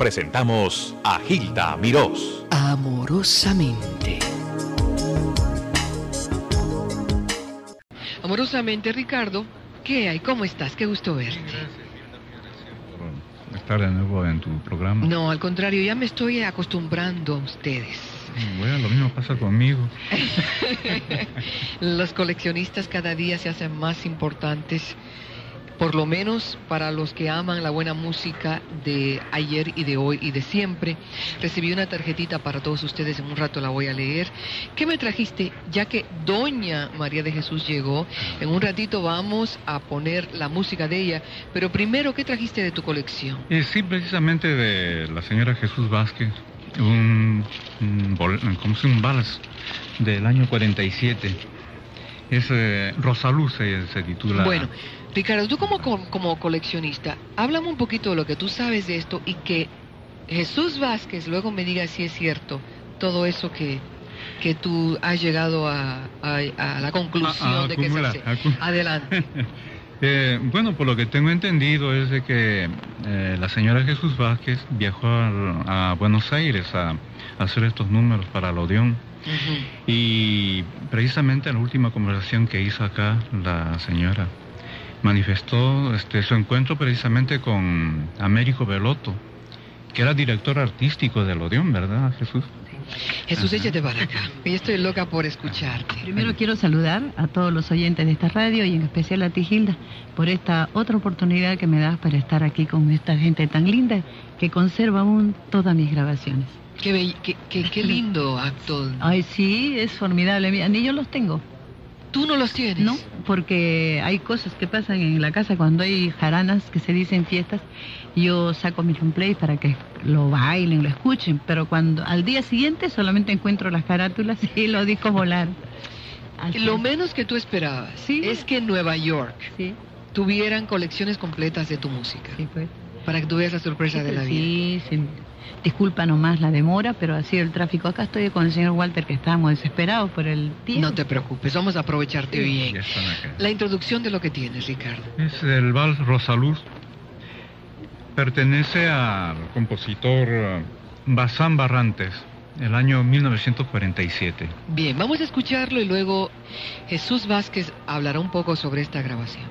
presentamos a Gilda Mirós. Amorosamente. Amorosamente, Ricardo, ¿qué hay? ¿Cómo estás? Qué gusto verte. por estar de nuevo en tu programa. No, al contrario, ya me estoy acostumbrando a ustedes. Bueno, lo mismo pasa conmigo. Los coleccionistas cada día se hacen más importantes, por lo menos para los que aman la buena música de ayer y de hoy y de siempre. Recibí una tarjetita para todos ustedes, en un rato la voy a leer. ¿Qué me trajiste? Ya que Doña María de Jesús llegó, en un ratito vamos a poner la música de ella, pero primero, ¿qué trajiste de tu colección? Sí, precisamente de la señora Jesús Vázquez, un, un, bol- ¿cómo se llama? un vals del año 47. Es eh, Rosaluz se, se titula. Bueno, Ricardo, tú como, co- como coleccionista, háblame un poquito de lo que tú sabes de esto y que Jesús Vázquez luego me diga si es cierto todo eso que, que tú has llegado a, a- a la conclusión ah, de que es acumula, así. acu- Adelante. Eh, bueno, por lo que tengo entendido es de que eh, la señora Jesús Vázquez viajó a, a Buenos Aires a, a hacer estos números para el Odeón. Y precisamente en la última conversación que hizo acá la señora manifestó este, su encuentro precisamente con Américo Belotto, que era director artístico del Odeón, ¿verdad, Jesús? Jesús, échate para acá. Yo estoy loca por escucharte. Primero quiero saludar a todos los oyentes de esta radio y en especial a ti, Gilda, por esta otra oportunidad que me das para estar aquí con esta gente tan linda que conserva aún todas mis grabaciones. Qué, bell- qué, qué- qué lindo acto. Ay, sí, es formidable. Mira, Ni yo los tengo, Tú no los tienes. ¿no? Porque hay cosas que pasan en la casa cuando hay jaranas que se dicen fiestas. Yo saco mi play para que lo bailen, lo escuchen, pero cuando al día siguiente solamente encuentro las carátulas y los discos volar. Así Lo es. menos que tú esperabas Sí. es que en Nueva York Sí, tuvieran colecciones completas de tu música. sí, pues. Para que tuvieras la sorpresa de la vida. Sí, sí. Disculpa nomás la demora, pero ha sido el tráfico. Acá estoy con el señor Walter, que estábamos desesperados por el tiempo. No te preocupes, vamos a aprovecharte bien. Están acá. La introducción de lo que tienes, Ricardo. Es el vals Rosaluz. Pertenece al compositor eh, Bazán Barrantes, el año 1947. Bien, vamos a escucharlo y luego Jesús Vázquez hablará un poco sobre esta grabación.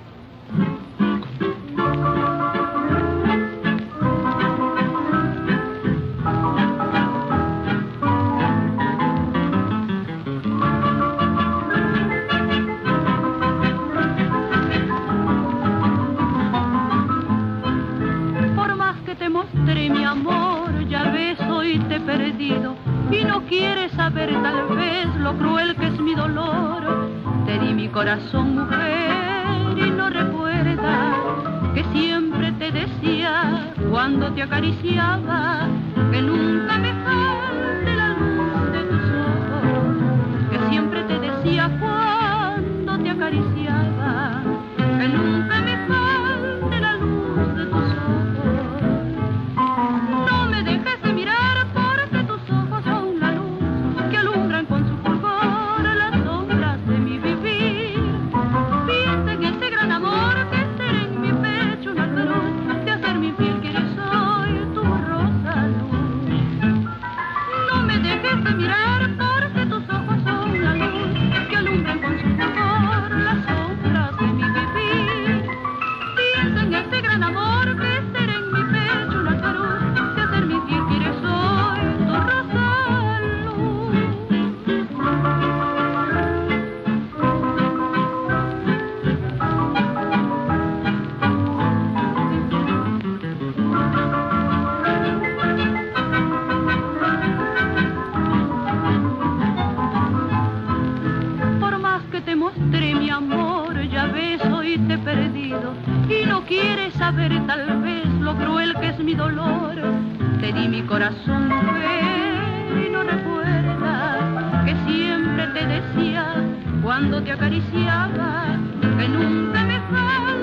Cuando te acariciaba que nunca me falte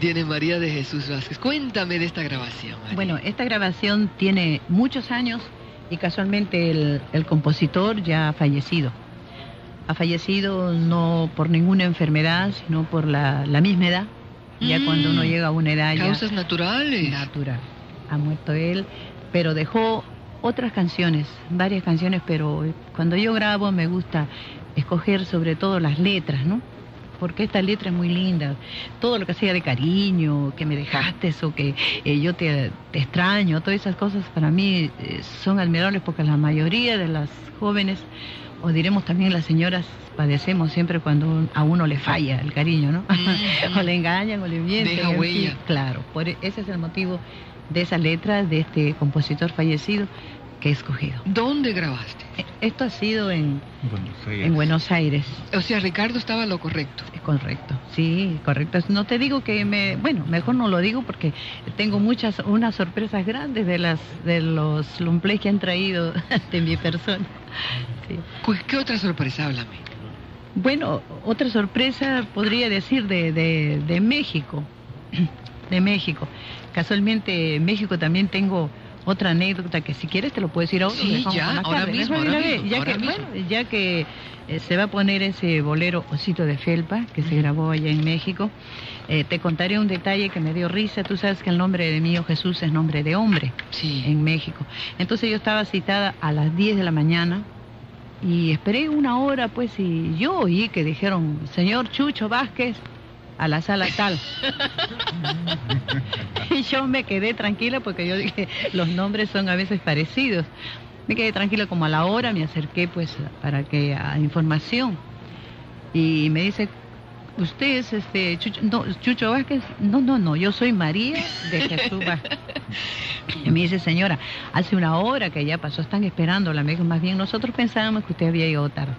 tiene María de Jesús Vázquez? Cuéntame de esta grabación. María. Bueno, esta grabación tiene muchos años y casualmente el, el compositor ya ha fallecido. Ha fallecido no por ninguna enfermedad, sino por la, la misma edad. Ya Mm. cuando uno llega a una edad ya Causas naturales. natural. Ha muerto él, pero dejó otras canciones, varias canciones, pero cuando yo grabo me gusta escoger sobre todo las letras, ¿no? Porque esta letra es muy linda. Todo lo que sea de cariño, que me dejaste o que eh, yo te, te extraño, todas esas cosas para mí eh, son admirables porque la mayoría de las jóvenes, o diremos también las señoras, padecemos siempre cuando a uno le falla el cariño, ¿no? Mm. o le engañan o le mienten. Deja huella. claro, por e- ese es el motivo de esa letra de este compositor fallecido que he escogido. ¿Dónde grabaste? Eh, Esto ha sido en, Buenos Aires. en Buenos Aires, O sea, Ricardo estaba lo correcto. es correcto, sí, correcto. No te digo que me, bueno, mejor no lo digo porque tengo muchas, unas sorpresas grandes de las, de los longplays que han traído de mi persona. Sí. ¿Qué otra sorpresa? Háblame. Bueno, otra sorpresa podría decir de, de, de México, de México. Casualmente en México también tengo otra anécdota que si quieres te lo puedo decir ahora. Sí, ya, ahora mismo, ahora mismo, ya ahora que, mismo. bueno, ya que eh, se va a poner ese bolero Osito de Felpa que se grabó allá en México, eh, te contaré un detalle que me dio risa. Tú sabes que el nombre de mío Jesús es nombre de hombre Sí. en México. Entonces yo estaba citada a las 10 de la mañana y esperé una hora, pues, y yo oí que dijeron, señor Chucho Vázquez, a la sala tal. y yo me quedé tranquila porque yo dije, los nombres son a veces parecidos. Me quedé tranquila como a la hora, me acerqué pues para que a información. Y me dice, ¿usted es este Chucho, no, Chucho Vázquez? No, no, no, yo soy María de Jesús Vázquez. Y me dice, señora, hace una hora que ya pasó, están esperándola. Me dijo, más bien nosotros pensábamos que usted había llegado tarde.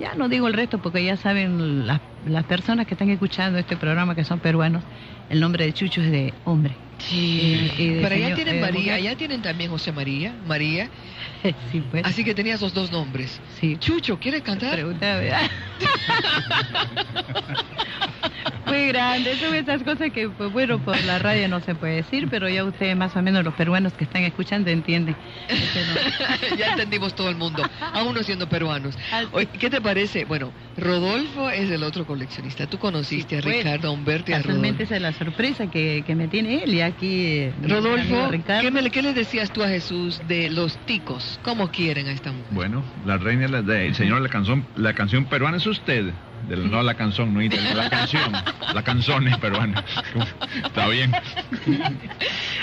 Ya no digo el resto porque ya saben las, las personas que están escuchando este programa que son peruanos, el nombre de Chucho es de hombre. Sí. Pero allá tienen eh, María, allá tienen también José María, María. sí, pues. Así que tenías los dos nombres. Sí. Chucho, ¿quieres cantar? Pregúntame. Muy grande, son esas cosas que, pues bueno, por la radio no se puede decir, pero ya ustedes más o menos los peruanos que están escuchando entienden. Este no- ya entendimos todo el mundo, aún no siendo peruanos. Oye, ¿Qué te parece? Bueno, Rodolfo es el otro coleccionista. Tú conociste a Pues, Ricardo, a Humberto y a Rodolfo. esa es la sorpresa que, que me tiene él y aquí eh, Rodolfo, Ricardo. ¿qué, me- qué le decías tú a Jesús de los ticos? ¿Cómo quieren a esta mujer? Bueno, la reina la- de- el señor, la canción, la canción peruana es usted. De la- no la canción, no italiana, la canción. La canción es peruana. Está bien.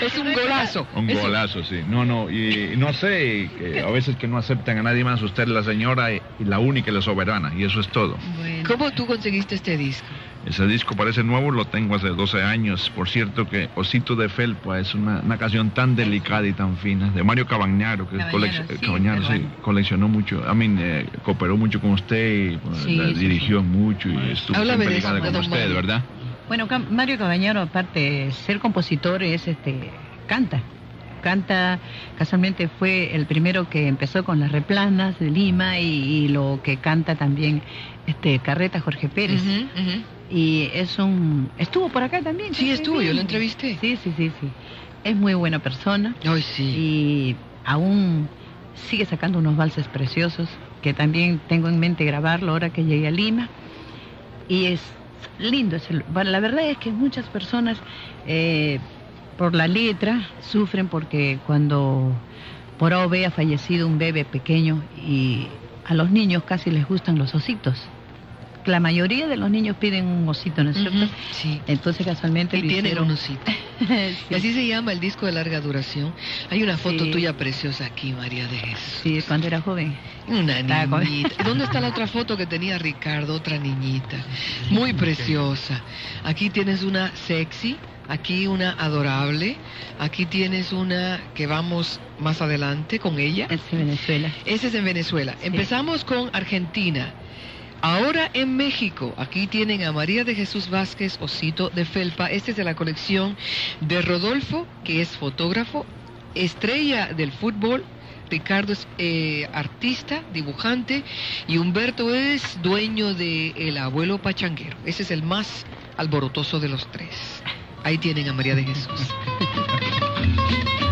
Es un golazo. Un Es golazo, sí. No, no, y, y no sé, que a veces que no aceptan a nadie más, usted es la señora y, y la única y la soberana, y eso es todo. Bueno, ¿Cómo tú conseguiste este disco? Ese disco parece nuevo, lo tengo hace 12 años. Por cierto que Osito de Felpa es una, una canción tan delicada y tan fina, de Mario Cabañaro, que es Cabañaro, colec- sí, Cabañaro, sí, coleccionó mucho, a mí cooperó mucho con usted, y, bueno, Sí, la sí, dirigió mucho y estuvo Háblame siempre ligada con usted, Mario. ¿verdad? Bueno, Mario Cabañaro, aparte de ser compositor, es este canta. Canta, casualmente fue el primero que empezó con las replanas de Lima y, y lo que canta también este Carreta Jorge Pérez. Y es un... Estuvo por acá también. Sí, estuvo, yo lo entrevisté. Sí, sí, sí, sí. Es muy buena persona Ay, sí. y aún sigue sacando unos valses preciosos que también tengo en mente grabarlo ahora que llegué a Lima. Y es lindo. es el- bueno, la verdad es que muchas personas eh, por la letra sufren porque cuando por A o B ha fallecido un bebé pequeño y a los niños casi les gustan los ositos. La mayoría de los niños piden un osito, ¿no es cierto? Ujú, Sí. Entonces casualmente Y tienen hicieron- un osito. Sí. Y así se llama el disco de larga duración. Hay una foto Sí. tuya preciosa aquí, María de Jesús. Sí, cuando era joven. Una niñita. ¿Dónde está la otra foto que tenía Ricardo? Otra niñita. Muy preciosa. Aquí tienes una sexy, aquí una adorable, aquí tienes una que vamos más adelante con ella. Es de Venezuela. Ese es en Venezuela. Empezamos con Argentina. Ahora en México, aquí tienen a María de Jesús Vázquez Osito de Felpa. Este es de la colección de Rodolfo, que es fotógrafo, estrella del fútbol. Ricardo es eh, artista, dibujante y Humberto es dueño de El Abuelo Pachanguero. Ese es el más alborotoso de los tres. Ahí tienen a María de Jesús.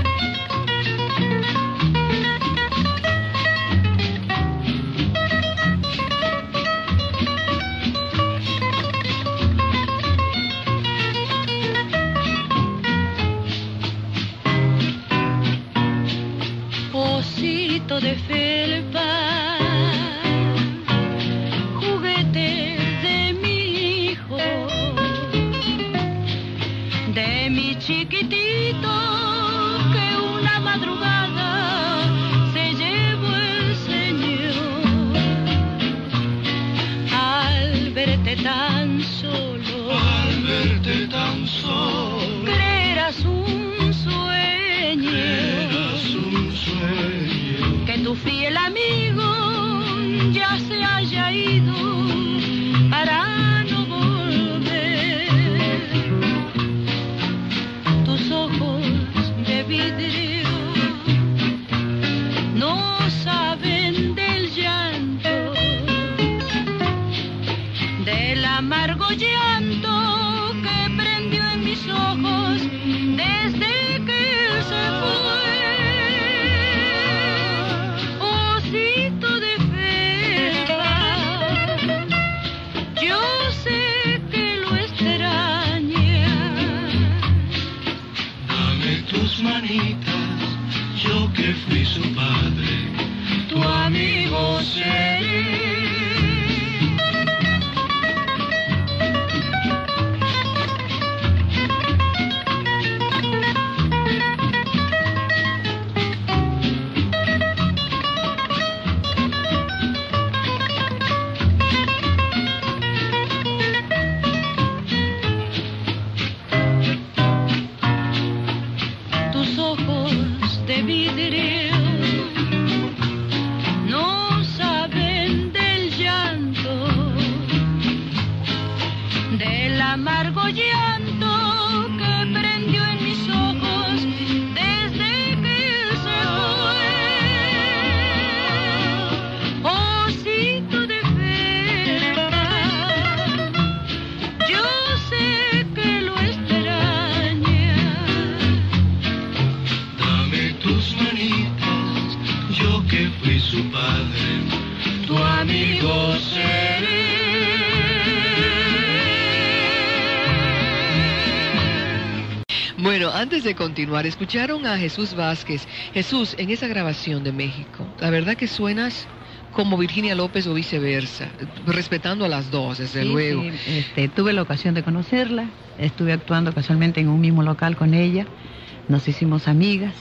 Osito de felpa, amargo llanto antes de continuar, escucharon a Jesús Vázquez. Jesús, en esa grabación de México, la verdad que suenas como Virginia López o viceversa, respetando a las dos, desde Sí, luego. sí, este, tuve la ocasión de conocerla, estuve actuando casualmente en un mismo local con ella, nos hicimos amigas,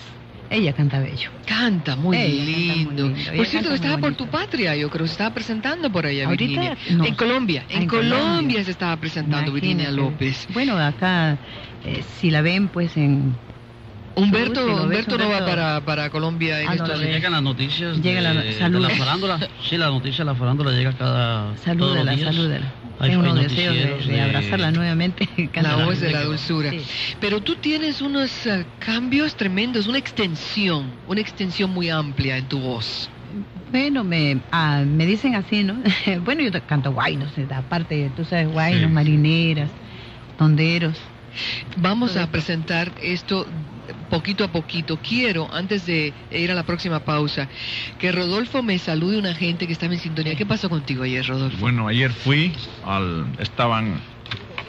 ella canta bello. Canta muy Ella canta muy lindo. Por cierto, estaba por tu patria, yo creo, se estaba presentando por allá, Ahorita, Virginia. no. En Colombia, Ah, en, en Colombia. Colombia. se estaba presentando Virginia. López. Bueno, acá, eh, si la ven, pues en... Humberto, Humberto no va para, para Colombia en Ah, estos. Llegan las noticias Llega la- de, de la farándula. Sí, la noticia de la farándula llega cada días. salúdela. Hay- Tengo unos deseos de, de de- abrazarla nuevamente. La voz de la dulzura. Sí. Pero tú tienes unos eh, cambios tremendos, una extensión, una extensión muy amplia en tu voz. Bueno, me, ah, me dicen así, ¿no? bueno, yo te- canto guaynos, eh, aparte, tú sabes, guaynos, Sí. marineras, tonderos. Vamos a presentar esto poquito a poquito. Quiero, antes de ir a la próxima pausa, que Rodolfo me salude una gente que estaba en sintonía. ¿Qué pasó contigo ayer, Rodolfo? Bueno, ayer fui al. Estaban.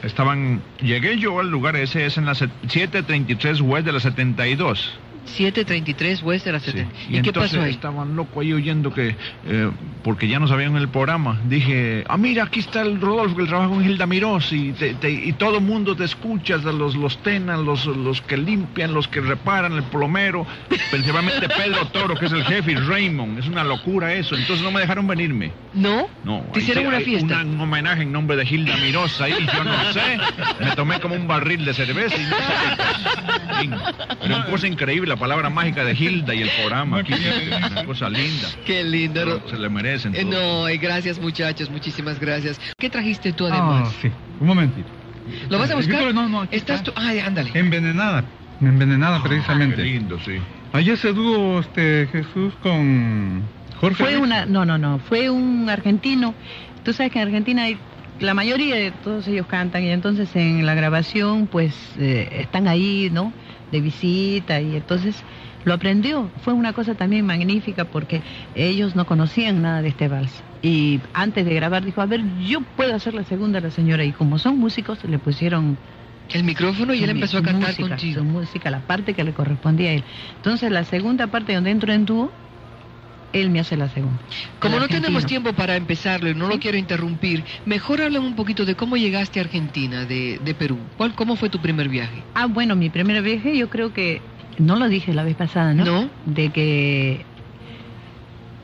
Estaban. Llegué yo al lugar ese, es en la set- 733 West de la 72. 733 West de la Sí. 70. Y, ¿Y, qué entonces pasó ahí? estaban loco ahí oyendo que, eh, porque ya no sabían el programa, dije, ah, mira, aquí está el Rodolfo, que trabaja con Hilda Mirós, y, te- te- y todo el mundo te escucha, los, los tenan, los, los que limpian, los que reparan, el plomero, principalmente Pedro Toro, que es el jefe, y Raymond, es una locura eso, entonces no me dejaron venirme. ¿No? No, ¿Te hicieron sí una fiesta? un homenaje en nombre de Hilda Mirós ahí, yo no sé. Me tomé como un barril de cerveza y no sé qué cosa. Pero una cosa increíble, la palabra mágica de Hilda y el programa. Aquí, una cosa linda. Qué lindo. Ro- Se le merecen. Eh. No, y gracias muchachos, muchísimas gracias. ¿Qué trajiste tú Ah, además? sí, un momentito. ¿Lo vas a buscar? Pero no, no, aquí ¿Estás está. tú? Ay, ándale. Envenenada, envenenada Ah, Qué precisamente. lindo, sí. Ayer se dúo este, Jesús con Jorge. Fue una, no, no, no, fue un argentino. Tú sabes que en Argentina hay la mayoría de todos ellos cantan y entonces en la grabación pues eh, están ahí, ¿no? De visita y entonces lo aprendió. Fue una cosa también magnífica porque ellos no conocían nada de este vals. Y antes de grabar dijo, a ver, yo puedo hacer la segunda a la señora. Y como son músicos, le pusieron El micrófono y él empezó a cantar música, contigo. Su música, la parte que le correspondía a él. Entonces la segunda parte donde entro en dúo, él me hace la segunda. Como no tenemos tiempo para empezarlo y no lo quiero interrumpir, mejor háblame un poquito de cómo llegaste a Argentina, de, de Perú. ¿Cuál, ¿Cómo fue tu primer viaje? Ah, bueno, mi primer viaje yo creo que, no lo dije la vez pasada, ¿no? No. De que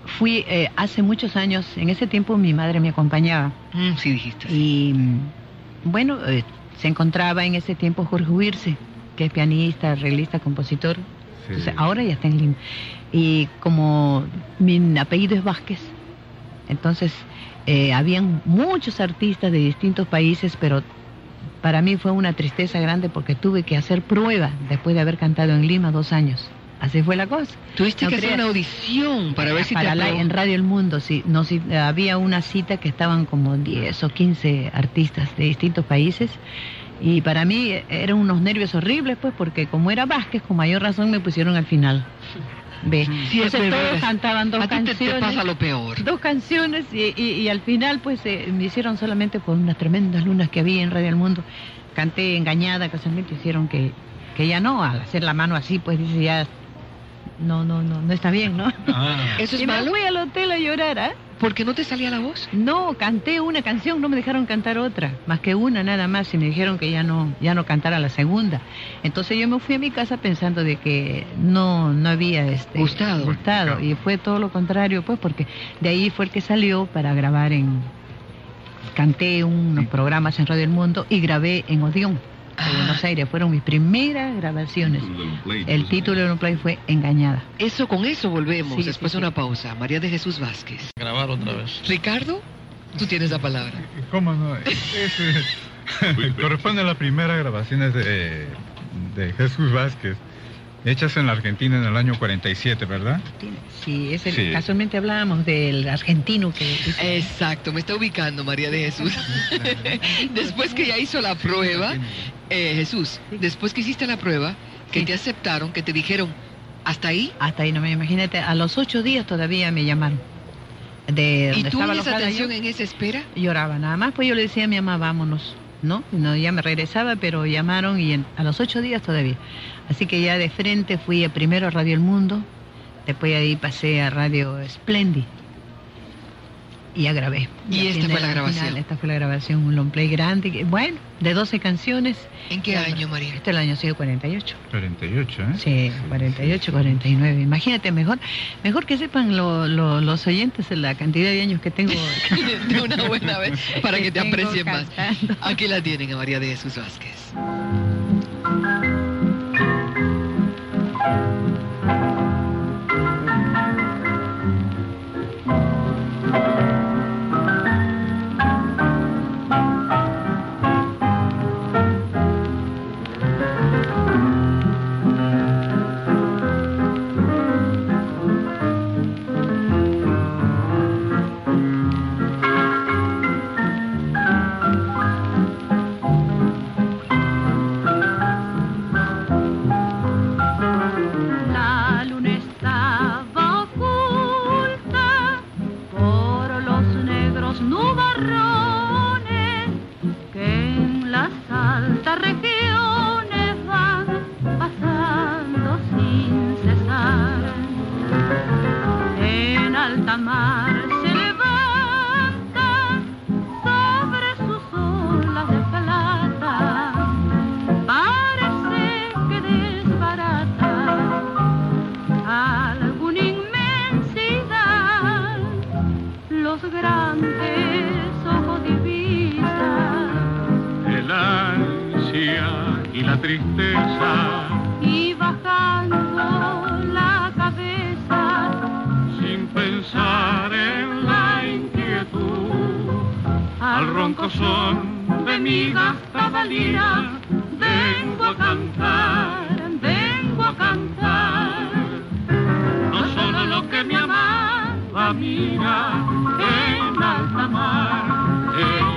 fui eh, hace muchos años, en ese tiempo mi madre me acompañaba. Mm, sí, dijiste. Y bueno, eh, se encontraba en ese tiempo Jorge Huirse, que es pianista, arreglista, compositor. Entonces, ahora ya está en Lima. Y como mi apellido es Vázquez, entonces eh, habían muchos artistas de distintos países, pero para mí fue una tristeza grande porque tuve que hacer prueba después de haber cantado en Lima dos años. Así fue la cosa. Tuviste No que hacer una audición para ver si Para te la- en Radio El Mundo, sí. No, sí, había una cita que estaban como 10 o 15 artistas de distintos países. Y para mí eh, eran unos nervios horribles, pues, porque como era Vázquez, con mayor razón me pusieron al final. Ve. Sí, Entonces verdad. todos cantaban dos a ti te- te, canciones. pasa lo peor. Dos canciones y, y- y al final pues eh, me hicieron solamente por unas tremendas lunas que había en Radio El Mundo. Canté engañada, casualmente hicieron que, que ya no, al hacer la mano así pues dice ya, no, no, no, no está bien, ¿no? Ah, ¿Eso es y malo? me fui al hotel a llorar, ¿ah? ¿Por qué no te salía la voz? No, canté una canción, no me dejaron cantar otra, más que una nada más, y me dijeron que ya no, ya no cantara la segunda. Entonces yo me fui a mi casa pensando de que no, no había este, Gustado. gustado, y fue todo lo contrario, pues, porque de ahí fue el que salió para grabar en, canté unos programas en Radio El Mundo y grabé en Odeón, de Ah. Buenos Aires, fueron mis primeras grabaciones. El título de un play fue Engañada. Eso, con eso volvemos Sí, después sí, de sí. una pausa. María de Jesús Vázquez. Grabar otra vez. Ricardo, tú tienes la palabra. ¿Cómo no? Es, corresponde a las primeras grabaciones de, de Jesús Vázquez, hechas en la Argentina en el año 47, ¿verdad? Sí, es el- Sí. casualmente hablábamos del argentino que hizo- Exacto, me está ubicando María de Jesús. después que ya hizo la prueba, eh, Jesús, después que hiciste la prueba, que Sí. te aceptaron, que te dijeron, hasta ahí, Hasta ahí no me imagínate, a los ocho días todavía me llamaron. De y tú esa yo, atención, en esa espera, lloraba nada más, pues yo le decía a mi mamá, vámonos, ¿no? Ya me regresaba, pero llamaron y a los ocho días todavía. Así que ya de frente fui a primero a Radio El Mundo, después de ahí pasé a Radio Splendid y ya grabé. Y Ya esta fue la grabación. final, esta fue la grabación, un long play grande, que- bueno, de 12 canciones. ¿en qué año, María? Este es el año sido 48. 48, ¿eh? Sí, 48, 49. Imagínate, mejor mejor que sepan lo- lo- los oyentes la cantidad de años que tengo. de una buena vez, para que te aprecien más. Aquí la tienen a María de Jesús Vázquez. Y la tristeza, y bajando la cabeza sin pensar en la inquietud, al ronco son de mi gastada lira, vengo a cantar, vengo a cantar, no solo lo que mi amada mira en alta mar, en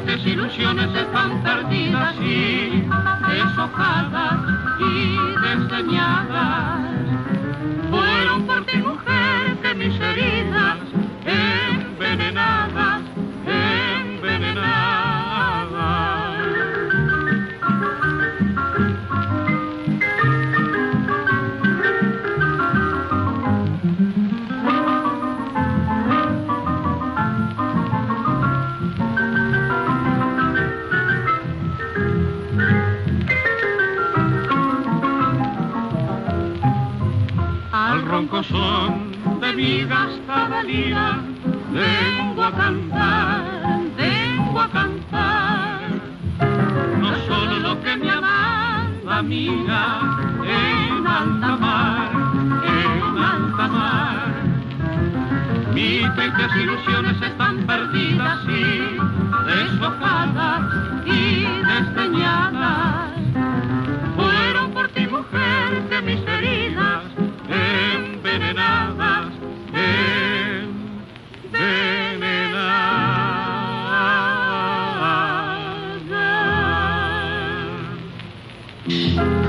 tristes ilusiones están perdidas y deshojadas y desdeñadas.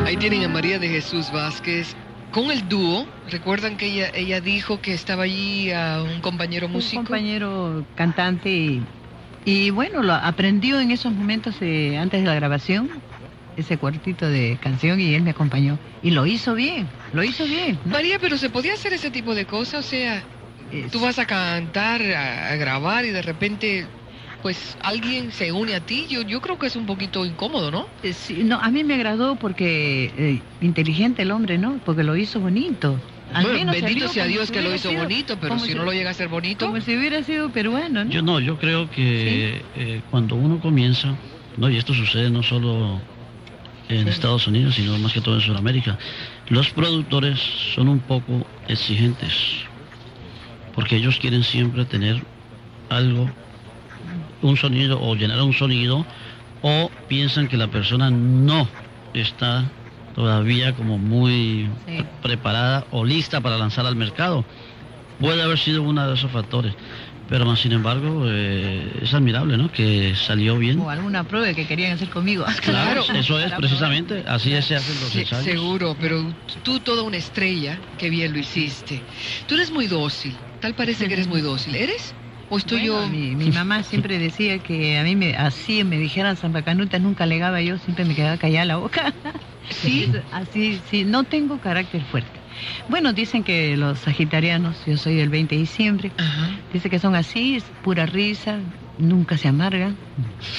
Ahí tienen a María de Jesús Vázquez con el dúo. Recuerdan que ella, ella dijo que estaba allí a un compañero músico. Un compañero cantante y, y bueno, lo aprendió en esos momentos eh, antes de la grabación ese cuartito de canción y él me acompañó. Y lo hizo bien, lo hizo bien. ¿no? María, pero se podía hacer ese tipo de cosas, o sea, Es- tú vas a cantar, a, a grabar y de repente, pues alguien se une a ti. Yo, yo creo que es un poquito incómodo, ¿no? eh, sí, no, a mí me agradó porque eh, inteligente el hombre, ¿no? Porque lo hizo bonito. Al Bueno, menos bendito sea Dios si que lo hizo sido- bonito, pero como si no lo llega a ser bonito. Como si hubiera sido peruano, ¿no? Yo no, yo creo que eh, cuando uno comienza, no, y esto sucede no solo en Estados Unidos, sino más que todo en Sudamérica, los productores son un poco exigentes, porque ellos quieren siempre tener algo, un sonido o llenar un sonido, o piensan que la persona no está todavía como muy Sí. preparada o lista para lanzar al mercado. Puede haber sido uno de esos factores, pero más sin embargo eh, es admirable, ¿no? Que salió bien. O alguna prueba que querían hacer conmigo. Claro. eso es precisamente, así es, se hacen los Sí, ensayos. seguro, pero tú toda una estrella, qué bien lo hiciste. Tú eres muy dócil, tal parece que eres muy dócil. ¿Eres? ¿O estoy Bueno, yo...? Mi, mi mamá siempre decía que a mí me, así me dijeran Canuta nunca legaba yo, siempre me quedaba callada la boca. ¿Sí? Así, sí, no tengo carácter fuerte. Bueno, dicen que los sagitarianos, yo soy del 20 de diciembre, Ajá. dice que son así, es pura risa, nunca se amargan,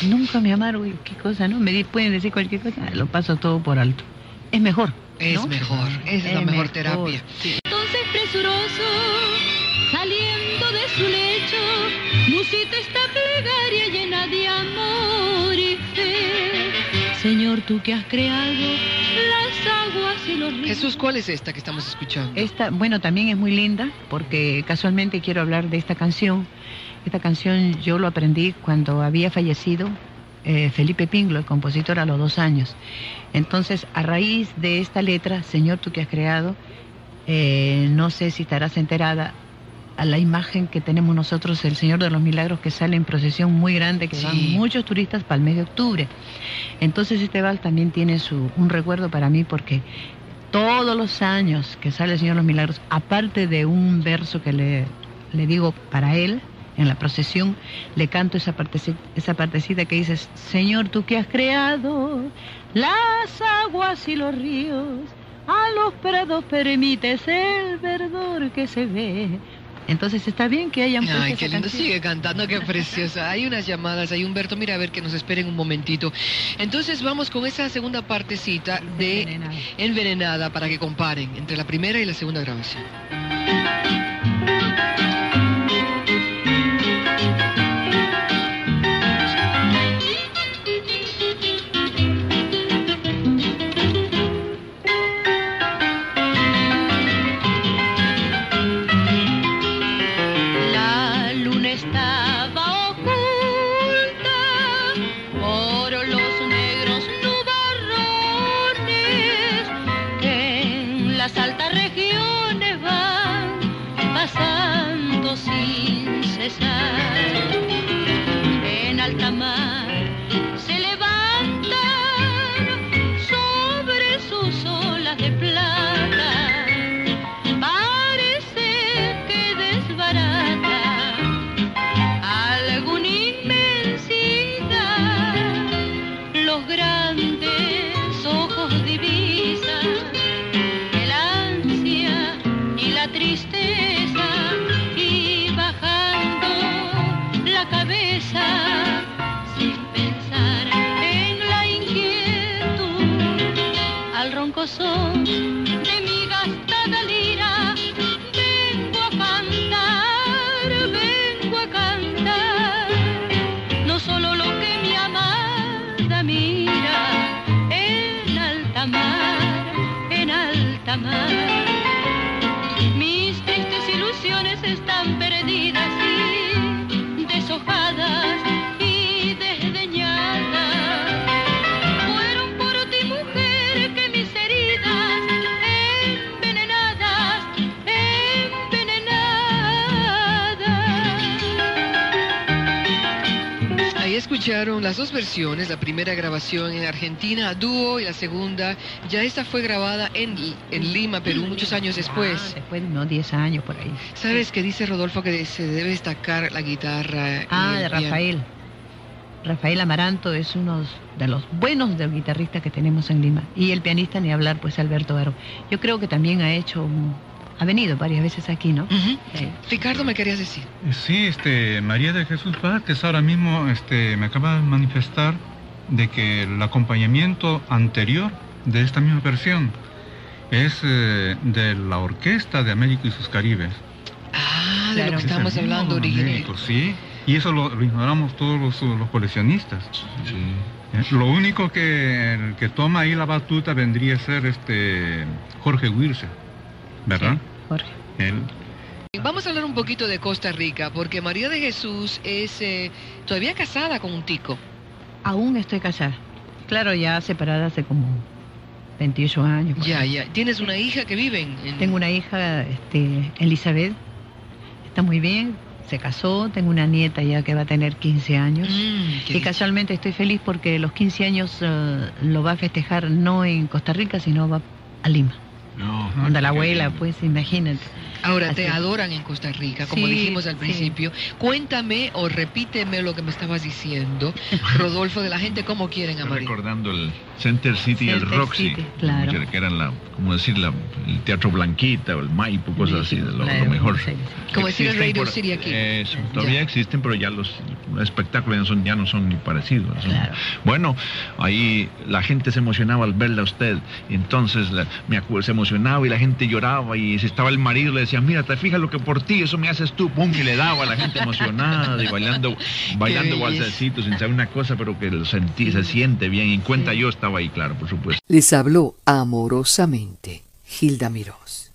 nunca me amargo, y qué cosa, ¿no? Me di- pueden decir cualquier cosa, lo paso todo por alto. Es mejor. Es mejor, es la mejor terapia. sí. Entonces presuroso, saliendo de su lecho, musita esta plegaria llena de amor y fe. Señor, tú que has creado las aguas y los ríos. Jesús, ¿cuál es esta que estamos escuchando? Esta, bueno, también es muy linda porque casualmente quiero hablar de esta canción. Esta canción yo lo aprendí cuando había fallecido eh, Felipe Pinglo, el compositor, a los dos años. Entonces, a raíz de esta letra, Señor, tú que has creado, eh, no sé si estarás enterada a la imagen que tenemos nosotros, el Señor de los Milagros, que sale en procesión muy grande, que Sí. van muchos turistas para el mes de octubre. Entonces este vals también tiene su, un recuerdo para mí porque todos los años que sale el Señor de los Milagros, aparte de un verso que le, le digo para él, en la procesión, le canto esa partecita, esa partecita que dice, Señor, tú que has creado las aguas y los ríos, a los prados permites el verdor que se ve. Entonces está bien que hayan puesto Ay, qué lindo. canción. Sigue cantando, qué preciosa. Hay unas llamadas, hay Humberto, mira a ver que nos esperen un momentito. Entonces vamos con esa segunda partecita de Envenenada. Envenenada para que comparen entre la primera y la segunda grabación. Están perdidas escucharon las dos versiones, la primera grabación en Argentina a dúo y la segunda, ya esta fue grabada en, en Lima, Perú, muchos años después. Ah, después, no, 10 años por ahí. ¿Sabes qué dice Rodolfo que se debe destacar la guitarra? Ah, de piano? Rafael. Rafael Amaranto es uno de los buenos de guitarristas que tenemos en Lima. Y el pianista, ni hablar, pues Alberto Varo. Yo creo que también ha hecho, un- ha venido varias veces aquí, ¿no? Ricardo, ¿me querías decir? Sí, este, María de Jesús Vázquez ahora mismo este, me acaba de manifestar de que el acompañamiento anterior de esta misma versión es eh, de la orquesta de Américo y sus Caribes. Ah, de lo que estamos hablando original. Américo, sí. Y eso lo, lo ignoramos todos los, los coleccionistas. ¿eh? Lo único que, el que toma ahí la batuta vendría a ser este Jorge Wirse, ¿verdad? Jorge. Él Vamos a hablar un poquito de Costa Rica, porque María de Jesús es eh, todavía casada con un tico. Aún estoy casada. Claro, ya separada hace como 28 años. Ya, ya. Tienes una hija que vive en... en- Tengo una hija, este, Elizabeth. Está muy bien. Se casó. Tengo una nieta ya que va a tener 15 años. Mm, Y casualmente estoy feliz porque los 15 años eh, lo va a festejar no en Costa Rica, sino va a Lima. No. Donde la abuela, pues imagínate. Ahora, te Así. adoran en Costa Rica, como Sí, dijimos al sí. principio. Cuéntame o repíteme lo que me estabas diciendo, Rodolfo, de la gente cómo quieren a María. recordando el Center City y el Roxy, City, claro. que eran la, como decir, la, el Teatro Blanquita o el Maipo, cosas así, de lo, La- lo mejor. sí, sí. Como decir el Radio por- City aquí. Eso, todavía Ya. existen, pero ya los espectáculos ya, son, ya no son ni parecidos. son- Claro. Bueno, ahí la gente se emocionaba al verla a usted, y entonces la- me acuerdo, se emocionaba y la gente lloraba y si estaba el marido le decía, mira, te fijas lo que por ti, eso me haces tú, pum, y le daba a la gente emocionada y bailando, bailando walsecitos sin saber una cosa, pero que lo sentí, se siente bien, y en cuenta yo estaba ahí, claro, por supuesto. Les habló amorosamente Gilda Mirós.